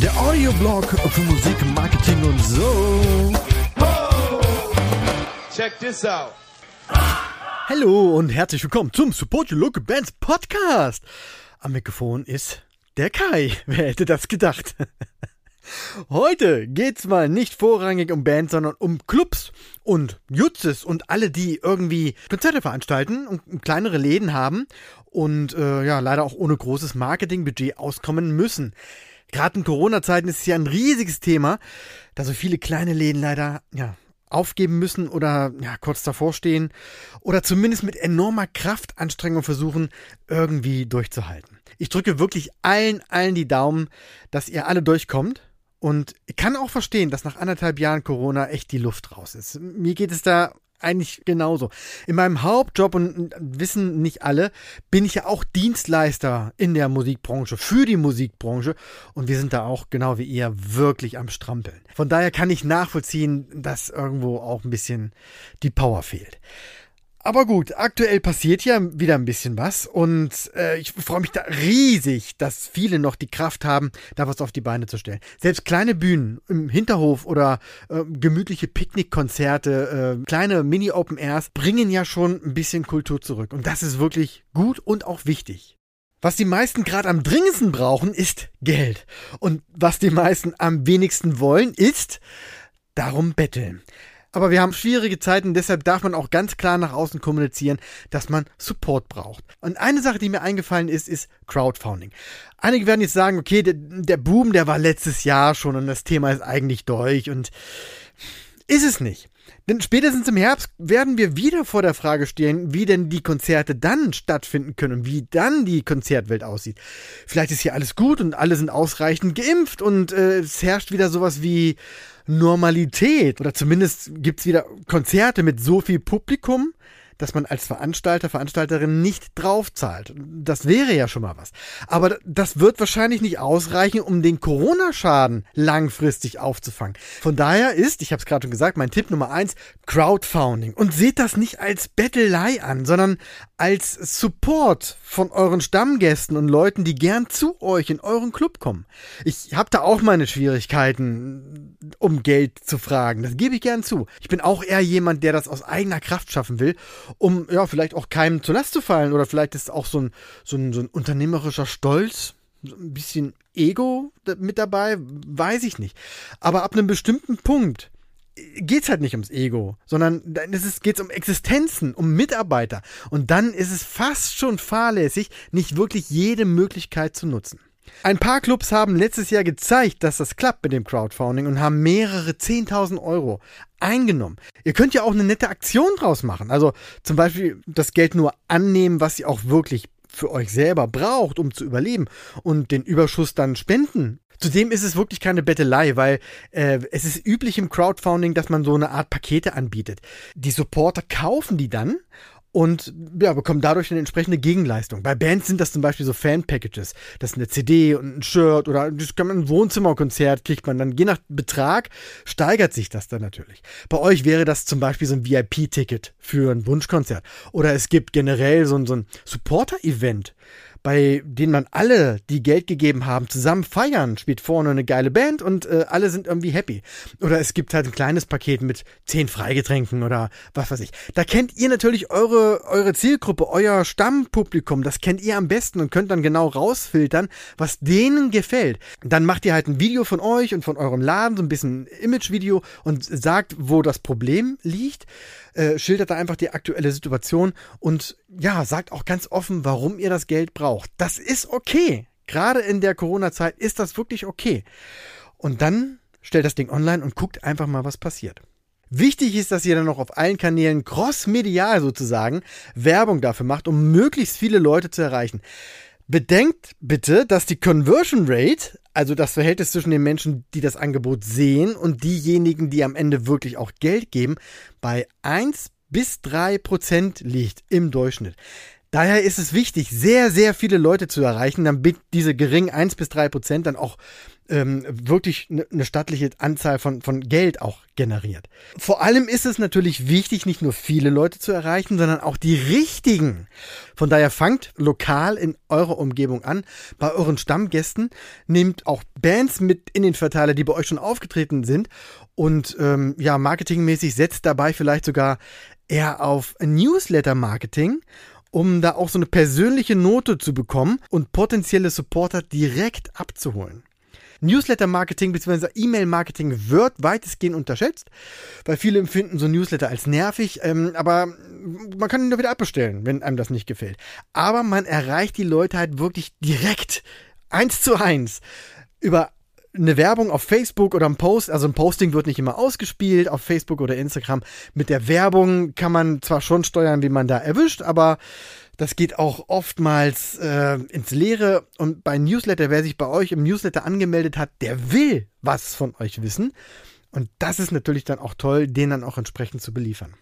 Der Audioblog für Musik, Marketing und so. Check this out. Hallo und herzlich willkommen zum Support Your Local Bands Podcast. Am Mikrofon ist der Kai. Wer hätte das gedacht? Heute geht's mal nicht vorrangig um Bands, sondern um Clubs und Jutzes und alle, die irgendwie Konzerte veranstalten und kleinere Läden haben und äh, ja leider auch ohne großes Marketingbudget auskommen müssen. Gerade in Corona-Zeiten ist es ja ein riesiges Thema, da so viele kleine Läden leider ja aufgeben müssen oder ja kurz davor stehen oder zumindest mit enormer Kraftanstrengung versuchen irgendwie durchzuhalten. Ich drücke wirklich allen allen die Daumen, dass ihr alle durchkommt und ich kann auch verstehen, dass nach anderthalb Jahren Corona echt die Luft raus ist. Mir geht es da eigentlich genauso. In meinem Hauptjob und wissen nicht alle, bin ich ja auch Dienstleister in der Musikbranche, für die Musikbranche und wir sind da auch genau wie ihr wirklich am Strampeln. Von daher kann ich nachvollziehen, dass irgendwo auch ein bisschen die Power fehlt. Aber gut, aktuell passiert ja wieder ein bisschen was und äh, ich freue mich da riesig, dass viele noch die Kraft haben, da was auf die Beine zu stellen. Selbst kleine Bühnen im Hinterhof oder äh, gemütliche Picknickkonzerte, äh, kleine Mini-Open Airs bringen ja schon ein bisschen Kultur zurück und das ist wirklich gut und auch wichtig. Was die meisten gerade am dringendsten brauchen, ist Geld. Und was die meisten am wenigsten wollen, ist darum betteln. Aber wir haben schwierige Zeiten, deshalb darf man auch ganz klar nach außen kommunizieren, dass man Support braucht. Und eine Sache, die mir eingefallen ist, ist Crowdfunding. Einige werden jetzt sagen, okay, der, der Boom, der war letztes Jahr schon und das Thema ist eigentlich durch und ist es nicht. Denn spätestens im Herbst werden wir wieder vor der Frage stehen, wie denn die Konzerte dann stattfinden können und wie dann die Konzertwelt aussieht. Vielleicht ist hier alles gut und alle sind ausreichend geimpft und äh, es herrscht wieder sowas wie Normalität. Oder zumindest gibt's wieder Konzerte mit so viel Publikum, dass man als Veranstalter, Veranstalterin nicht draufzahlt. Das wäre ja schon mal was. Aber das wird wahrscheinlich nicht ausreichen, um den Corona-Schaden langfristig aufzufangen. Von daher ist, ich habe es gerade schon gesagt, mein Tipp Nummer eins, Crowdfunding. Und seht das nicht als Bettelei an, sondern als Support von euren Stammgästen und Leuten, die gern zu euch in euren Club kommen. Ich habe da auch meine Schwierigkeiten, um Geld zu fragen. Das gebe ich gern zu. Ich bin auch eher jemand, der das aus eigener Kraft schaffen will um ja vielleicht auch keinem zur Last zu fallen oder vielleicht ist auch so ein, so ein, so ein unternehmerischer Stolz, so ein bisschen Ego mit dabei, weiß ich nicht. Aber ab einem bestimmten Punkt geht es halt nicht ums Ego, sondern es, geht's um Existenzen, um Mitarbeiter. Und dann ist es fast schon fahrlässig, nicht wirklich jede Möglichkeit zu nutzen. Ein paar Clubs haben letztes Jahr gezeigt, dass das klappt mit dem Crowdfunding und haben mehrere 10.000 Euro eingenommen. Ihr könnt ja auch eine nette Aktion draus machen. Also zum Beispiel das Geld nur annehmen, was ihr auch wirklich für euch selber braucht, um zu überleben und den Überschuss dann spenden. Zudem ist es wirklich keine Bettelei, weil äh, es ist üblich im Crowdfunding, dass man so eine Art Pakete anbietet. Die Supporter kaufen die dann und ja, bekommen dadurch eine entsprechende Gegenleistung. Bei Bands sind das zum Beispiel so Fan-Packages. Das ist eine CD und ein Shirt oder das kann man ein Wohnzimmerkonzert kriegt man dann. Je nach Betrag steigert sich das dann natürlich. Bei euch wäre das zum Beispiel so ein VIP-Ticket für ein Wunschkonzert. Oder es gibt generell so ein, so ein Supporter-Event bei denen man alle, die Geld gegeben haben, zusammen feiern, spielt vorne eine geile Band und äh, alle sind irgendwie happy. Oder es gibt halt ein kleines Paket mit zehn Freigetränken oder was weiß ich. Da kennt ihr natürlich eure, eure Zielgruppe, euer Stammpublikum, das kennt ihr am besten und könnt dann genau rausfiltern, was denen gefällt. Dann macht ihr halt ein Video von euch und von eurem Laden, so ein bisschen Image-Video und sagt, wo das Problem liegt äh, schildert da einfach die aktuelle Situation und ja, sagt auch ganz offen, warum ihr das Geld braucht. Das ist okay. Gerade in der Corona-Zeit ist das wirklich okay. Und dann stellt das Ding online und guckt einfach mal, was passiert. Wichtig ist, dass ihr dann noch auf allen Kanälen cross-medial sozusagen Werbung dafür macht, um möglichst viele Leute zu erreichen. Bedenkt bitte, dass die Conversion Rate, also das Verhältnis zwischen den Menschen, die das Angebot sehen und diejenigen, die am Ende wirklich auch Geld geben, bei 1 bis 3 Prozent liegt im Durchschnitt. Daher ist es wichtig, sehr, sehr viele Leute zu erreichen, damit diese geringen 1 bis 3 Prozent dann auch ähm, wirklich eine ne stattliche Anzahl von, von Geld auch generiert. Vor allem ist es natürlich wichtig, nicht nur viele Leute zu erreichen, sondern auch die richtigen. Von daher fangt lokal in eurer Umgebung an, bei euren Stammgästen, nehmt auch Bands mit in den Verteiler, die bei euch schon aufgetreten sind und ähm, ja, marketingmäßig setzt dabei vielleicht sogar eher auf Newsletter-Marketing um da auch so eine persönliche Note zu bekommen und potenzielle Supporter direkt abzuholen. Newsletter-Marketing bzw. E-Mail-Marketing wird weitestgehend unterschätzt, weil viele empfinden so Newsletter als nervig, ähm, aber man kann ihn doch wieder abbestellen, wenn einem das nicht gefällt. Aber man erreicht die Leute halt wirklich direkt, eins zu eins, über eine Werbung auf Facebook oder ein Post, also ein Posting wird nicht immer ausgespielt auf Facebook oder Instagram. Mit der Werbung kann man zwar schon steuern, wie man da erwischt, aber das geht auch oftmals äh, ins Leere. Und bei Newsletter, wer sich bei euch im Newsletter angemeldet hat, der will was von euch wissen. Und das ist natürlich dann auch toll, den dann auch entsprechend zu beliefern.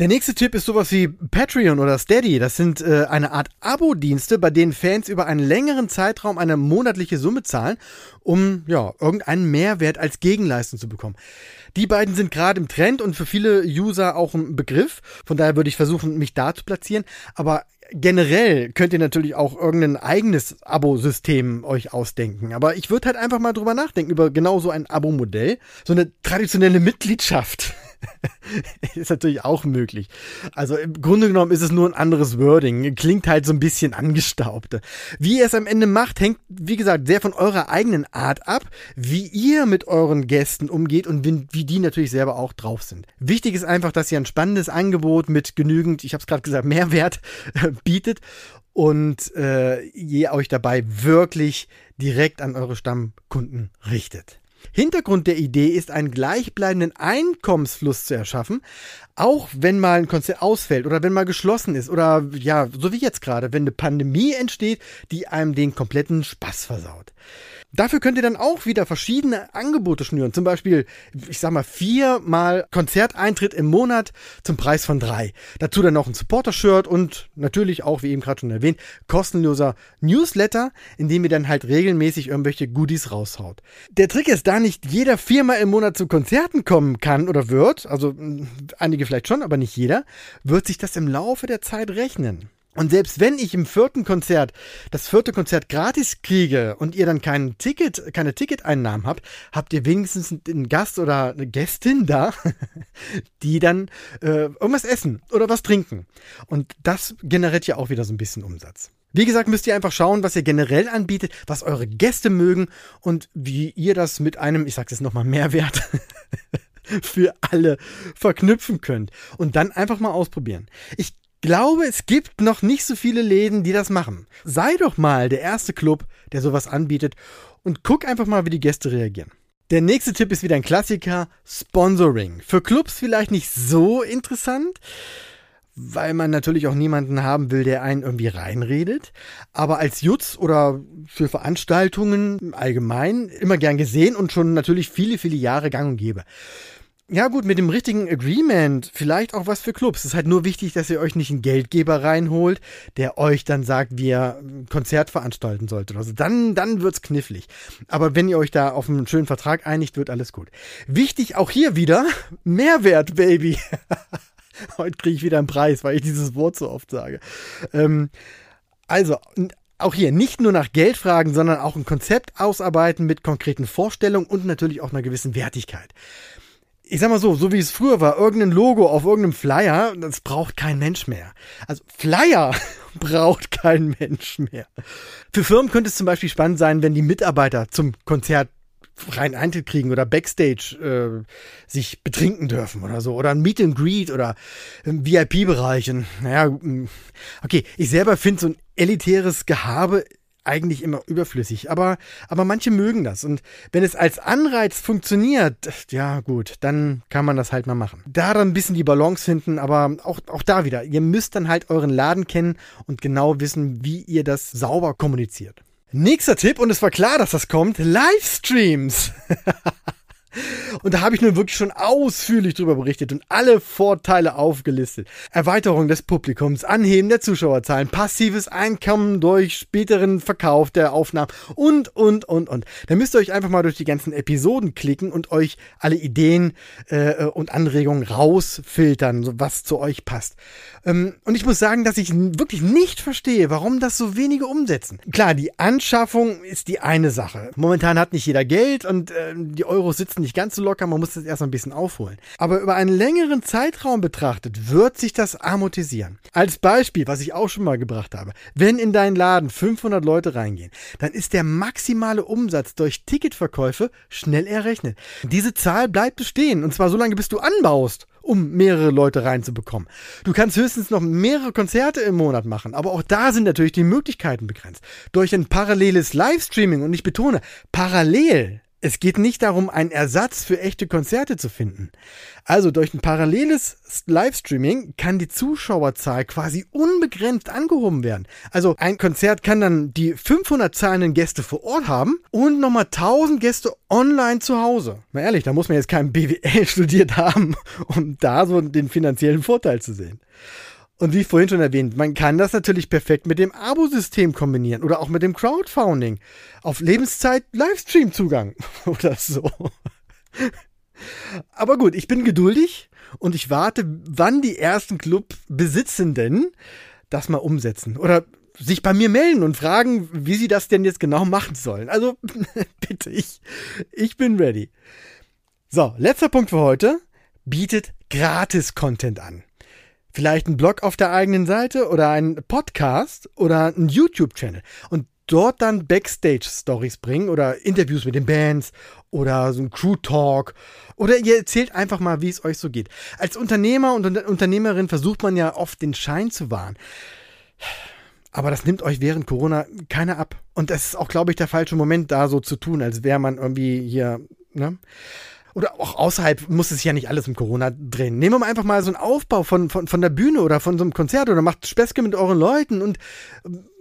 Der nächste Tipp ist sowas wie Patreon oder Steady. Das sind äh, eine Art Abo-Dienste, bei denen Fans über einen längeren Zeitraum eine monatliche Summe zahlen, um ja irgendeinen Mehrwert als Gegenleistung zu bekommen. Die beiden sind gerade im Trend und für viele User auch ein Begriff. Von daher würde ich versuchen, mich da zu platzieren. Aber generell könnt ihr natürlich auch irgendein eigenes Abo-System euch ausdenken. Aber ich würde halt einfach mal drüber nachdenken, über genau so ein Abo-Modell. So eine traditionelle Mitgliedschaft. ist natürlich auch möglich. Also im Grunde genommen ist es nur ein anderes Wording. Klingt halt so ein bisschen angestaubt. Wie ihr es am Ende macht, hängt, wie gesagt, sehr von eurer eigenen Art ab, wie ihr mit euren Gästen umgeht und wie, wie die natürlich selber auch drauf sind. Wichtig ist einfach, dass ihr ein spannendes Angebot mit genügend, ich habe es gerade gesagt, Mehrwert äh, bietet und äh, ihr euch dabei wirklich direkt an eure Stammkunden richtet. Hintergrund der Idee ist, einen gleichbleibenden Einkommensfluss zu erschaffen, auch wenn mal ein Konzert ausfällt oder wenn mal geschlossen ist oder ja, so wie jetzt gerade, wenn eine Pandemie entsteht, die einem den kompletten Spaß versaut. Dafür könnt ihr dann auch wieder verschiedene Angebote schnüren. Zum Beispiel, ich sag mal, viermal Konzerteintritt im Monat zum Preis von drei. Dazu dann noch ein Supporter-Shirt und natürlich auch, wie eben gerade schon erwähnt, kostenloser Newsletter, in dem ihr dann halt regelmäßig irgendwelche Goodies raushaut. Der Trick ist, da nicht jeder viermal im Monat zu Konzerten kommen kann oder wird, also einige vielleicht schon, aber nicht jeder, wird sich das im Laufe der Zeit rechnen. Und selbst wenn ich im vierten Konzert das vierte Konzert gratis kriege und ihr dann kein Ticket, keine Ticketeinnahmen habt, habt ihr wenigstens einen Gast oder eine Gästin da, die dann äh, irgendwas essen oder was trinken. Und das generiert ja auch wieder so ein bisschen Umsatz. Wie gesagt, müsst ihr einfach schauen, was ihr generell anbietet, was eure Gäste mögen und wie ihr das mit einem, ich sag's jetzt nochmal, Mehrwert für alle verknüpfen könnt. Und dann einfach mal ausprobieren. Ich glaube, es gibt noch nicht so viele Läden, die das machen. Sei doch mal der erste Club, der sowas anbietet und guck einfach mal, wie die Gäste reagieren. Der nächste Tipp ist wieder ein Klassiker, Sponsoring. Für Clubs vielleicht nicht so interessant, weil man natürlich auch niemanden haben will, der einen irgendwie reinredet. Aber als Jutz oder für Veranstaltungen allgemein immer gern gesehen und schon natürlich viele, viele Jahre gang und gäbe. Ja gut, mit dem richtigen Agreement vielleicht auch was für Clubs. Es ist halt nur wichtig, dass ihr euch nicht einen Geldgeber reinholt, der euch dann sagt, wie ihr ein Konzert veranstalten solltet. Also dann, dann wird's knifflig. Aber wenn ihr euch da auf einen schönen Vertrag einigt, wird alles gut. Wichtig auch hier wieder, Mehrwert, Baby. Heute kriege ich wieder einen Preis, weil ich dieses Wort so oft sage. Ähm, also, auch hier nicht nur nach Geld fragen, sondern auch ein Konzept ausarbeiten mit konkreten Vorstellungen und natürlich auch einer gewissen Wertigkeit ich sag mal so, so wie es früher war, irgendein Logo auf irgendeinem Flyer, das braucht kein Mensch mehr. Also Flyer braucht kein Mensch mehr. Für Firmen könnte es zum Beispiel spannend sein, wenn die Mitarbeiter zum Konzert freien Eintritt kriegen oder Backstage äh, sich betrinken dürfen oder so. Oder ein Meet and Greet oder im VIP-Bereich. Naja, okay, ich selber finde so ein elitäres Gehabe eigentlich immer überflüssig. Aber, aber manche mögen das. Und wenn es als Anreiz funktioniert, ja gut, dann kann man das halt mal machen. Da dann ein bisschen die Balance finden, aber auch, auch da wieder. Ihr müsst dann halt euren Laden kennen und genau wissen, wie ihr das sauber kommuniziert. Nächster Tipp, und es war klar, dass das kommt, Livestreams. Und da habe ich nun wirklich schon ausführlich drüber berichtet und alle Vorteile aufgelistet. Erweiterung des Publikums, Anheben der Zuschauerzahlen, passives Einkommen durch späteren Verkauf der Aufnahmen und, und, und, und. Da müsst ihr euch einfach mal durch die ganzen Episoden klicken und euch alle Ideen äh, und Anregungen rausfiltern, was zu euch passt. Ähm, und ich muss sagen, dass ich wirklich nicht verstehe, warum das so wenige umsetzen. Klar, die Anschaffung ist die eine Sache. Momentan hat nicht jeder Geld und äh, die Euros sitzen nicht ganz so locker, man muss das erst mal ein bisschen aufholen. Aber über einen längeren Zeitraum betrachtet wird sich das amortisieren. Als Beispiel, was ich auch schon mal gebracht habe, wenn in deinen Laden 500 Leute reingehen, dann ist der maximale Umsatz durch Ticketverkäufe schnell errechnet. Diese Zahl bleibt bestehen und zwar so lange, bis du anbaust um mehrere Leute reinzubekommen. Du kannst höchstens noch mehrere Konzerte im Monat machen, aber auch da sind natürlich die Möglichkeiten begrenzt. Durch ein paralleles Livestreaming, und ich betone, parallel es geht nicht darum, einen Ersatz für echte Konzerte zu finden. Also durch ein paralleles Livestreaming kann die Zuschauerzahl quasi unbegrenzt angehoben werden. Also ein Konzert kann dann die 500 zahlenden Gäste vor Ort haben und nochmal 1000 Gäste online zu Hause. Mal ehrlich, da muss man jetzt kein BWL studiert haben, um da so den finanziellen Vorteil zu sehen. Und wie vorhin schon erwähnt, man kann das natürlich perfekt mit dem Abo-System kombinieren oder auch mit dem Crowdfunding. Auf Lebenszeit Livestream-Zugang oder so. Aber gut, ich bin geduldig und ich warte, wann die ersten Clubbesitzenden das mal umsetzen. Oder sich bei mir melden und fragen, wie sie das denn jetzt genau machen sollen. Also bitte, ich, ich bin ready. So, letzter Punkt für heute. Bietet Gratis-Content an. Vielleicht ein Blog auf der eigenen Seite oder ein Podcast oder ein YouTube-Channel. Und dort dann Backstage-Stories bringen oder Interviews mit den Bands oder so ein Crew-Talk oder ihr erzählt einfach mal, wie es euch so geht. Als Unternehmer und Unternehmerin versucht man ja oft den Schein zu wahren. Aber das nimmt euch während Corona keiner ab. Und das ist auch, glaube ich, der falsche Moment, da so zu tun, als wäre man irgendwie hier, ne? Oder auch außerhalb muss es ja nicht alles um Corona drehen. Nehmen wir mal einfach mal so einen Aufbau von, von, von der Bühne oder von so einem Konzert oder macht Späßke mit euren Leuten und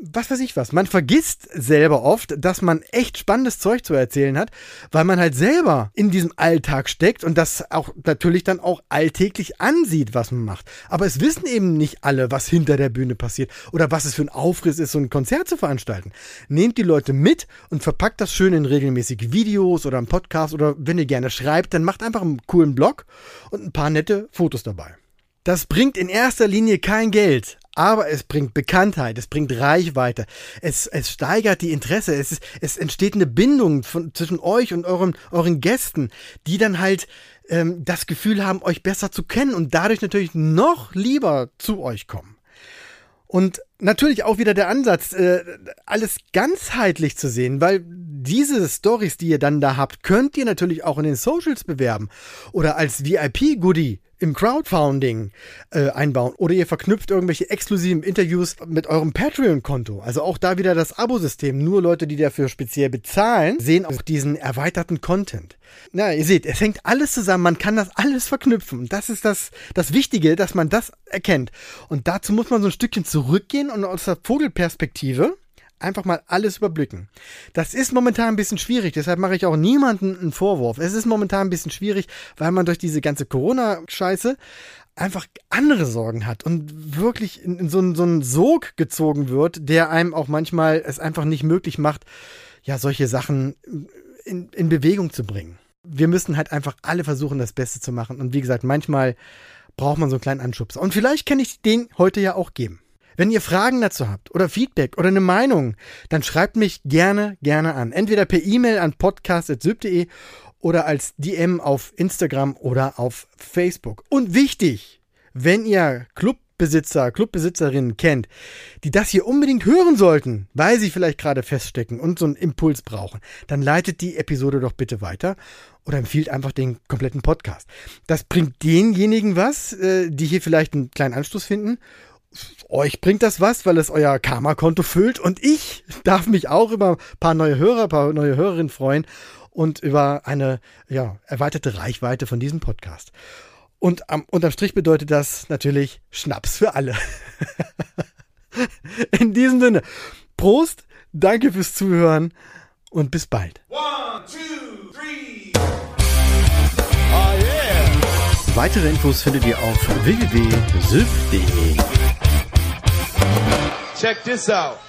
was weiß ich was. Man vergisst selber oft, dass man echt spannendes Zeug zu erzählen hat, weil man halt selber in diesem Alltag steckt und das auch natürlich dann auch alltäglich ansieht, was man macht. Aber es wissen eben nicht alle, was hinter der Bühne passiert oder was es für ein Aufriss ist, so ein Konzert zu veranstalten. Nehmt die Leute mit und verpackt das schön in regelmäßige Videos oder einen Podcast oder wenn ihr gerne schreibt, dann macht einfach einen coolen Blog und ein paar nette Fotos dabei. Das bringt in erster Linie kein Geld, aber es bringt Bekanntheit, es bringt Reichweite, es, es steigert die Interesse, es, ist, es entsteht eine Bindung von, zwischen euch und euren, euren Gästen, die dann halt ähm, das Gefühl haben, euch besser zu kennen und dadurch natürlich noch lieber zu euch kommen. Und natürlich auch wieder der Ansatz, äh, alles ganzheitlich zu sehen, weil diese Stories, die ihr dann da habt, könnt ihr natürlich auch in den Socials bewerben oder als VIP-Goodie im Crowdfunding äh, einbauen oder ihr verknüpft irgendwelche exklusiven Interviews mit eurem Patreon-Konto. Also auch da wieder das Abo-System. Nur Leute, die dafür speziell bezahlen, sehen auch diesen erweiterten Content. Na, ihr seht, es hängt alles zusammen. Man kann das alles verknüpfen. Das ist das, das Wichtige, dass man das erkennt. Und dazu muss man so ein Stückchen zurückgehen und aus der Vogelperspektive einfach mal alles überblicken. Das ist momentan ein bisschen schwierig, deshalb mache ich auch niemanden einen Vorwurf. Es ist momentan ein bisschen schwierig, weil man durch diese ganze Corona-Scheiße einfach andere Sorgen hat und wirklich in, in so, einen, so einen Sog gezogen wird, der einem auch manchmal es einfach nicht möglich macht, ja, solche Sachen in, in Bewegung zu bringen. Wir müssen halt einfach alle versuchen, das Beste zu machen. Und wie gesagt, manchmal braucht man so einen kleinen Anschubs. Und vielleicht kann ich den heute ja auch geben. Wenn ihr Fragen dazu habt oder Feedback oder eine Meinung, dann schreibt mich gerne, gerne an. Entweder per E-Mail an podcast.syb.de oder als DM auf Instagram oder auf Facebook. Und wichtig, wenn ihr Clubbesitzer, Clubbesitzerinnen kennt, die das hier unbedingt hören sollten, weil sie vielleicht gerade feststecken und so einen Impuls brauchen, dann leitet die Episode doch bitte weiter oder empfiehlt einfach den kompletten Podcast. Das bringt denjenigen was, äh, die hier vielleicht einen kleinen Anstoß finden euch bringt das was, weil es euer Karma-Konto füllt und ich darf mich auch über ein paar neue Hörer, ein paar neue Hörerinnen freuen und über eine ja, erweiterte Reichweite von diesem Podcast. Und am, unterm Strich bedeutet das natürlich Schnaps für alle. In diesem Sinne, Prost, danke fürs Zuhören und bis bald. One, two, three. Weitere Infos findet ihr auf www.sylph.de. Check this out.